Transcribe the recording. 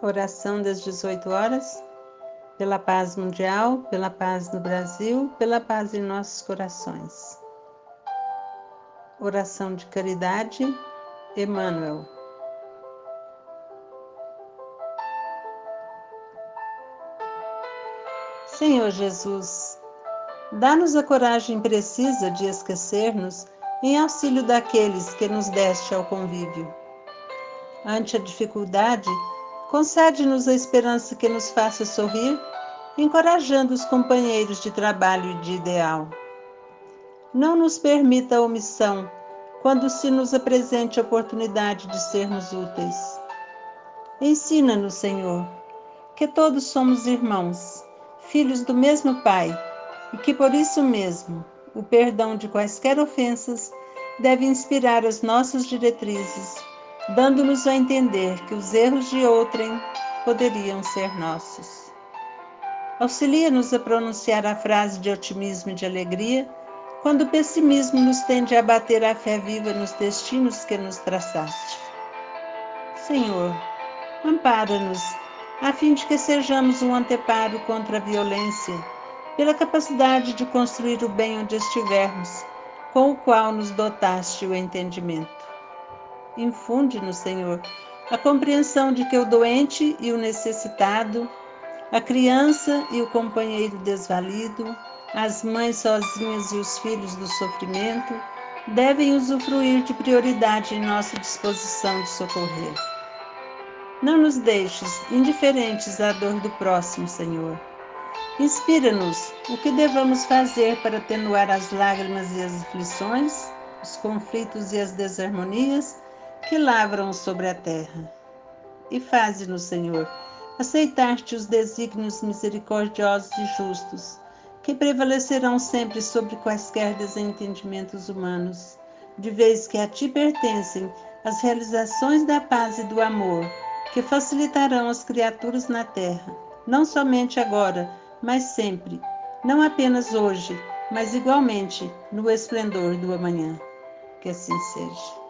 Oração das 18 horas, pela paz mundial, pela paz no Brasil, pela paz em nossos corações. Oração de caridade, Emmanuel. Senhor Jesus, dá-nos a coragem precisa de esquecer-nos em auxílio daqueles que nos deste ao convívio. Ante a dificuldade, Concede-nos a esperança que nos faça sorrir, encorajando os companheiros de trabalho e de ideal. Não nos permita a omissão quando se nos apresente a oportunidade de sermos úteis. Ensina-nos, Senhor, que todos somos irmãos, filhos do mesmo Pai, e que por isso mesmo o perdão de quaisquer ofensas deve inspirar as nossas diretrizes dando-nos a entender que os erros de outrem poderiam ser nossos. Auxilia-nos a pronunciar a frase de otimismo e de alegria quando o pessimismo nos tende a bater a fé viva nos destinos que nos traçaste. Senhor, ampara-nos, a fim de que sejamos um anteparo contra a violência, pela capacidade de construir o bem onde estivermos, com o qual nos dotaste o entendimento. Infunde-nos, Senhor, a compreensão de que o doente e o necessitado, a criança e o companheiro desvalido, as mães sozinhas e os filhos do sofrimento devem usufruir de prioridade em nossa disposição de socorrer. Não nos deixes indiferentes à dor do próximo, Senhor. Inspira-nos o que devamos fazer para atenuar as lágrimas e as aflições, os conflitos e as desarmonias que lavram sobre a terra. E faze-nos, Senhor, aceitar-te os desígnios misericordiosos e justos, que prevalecerão sempre sobre quaisquer desentendimentos humanos, de vez que a ti pertencem as realizações da paz e do amor, que facilitarão as criaturas na terra, não somente agora, mas sempre, não apenas hoje, mas igualmente no esplendor do amanhã. Que assim seja.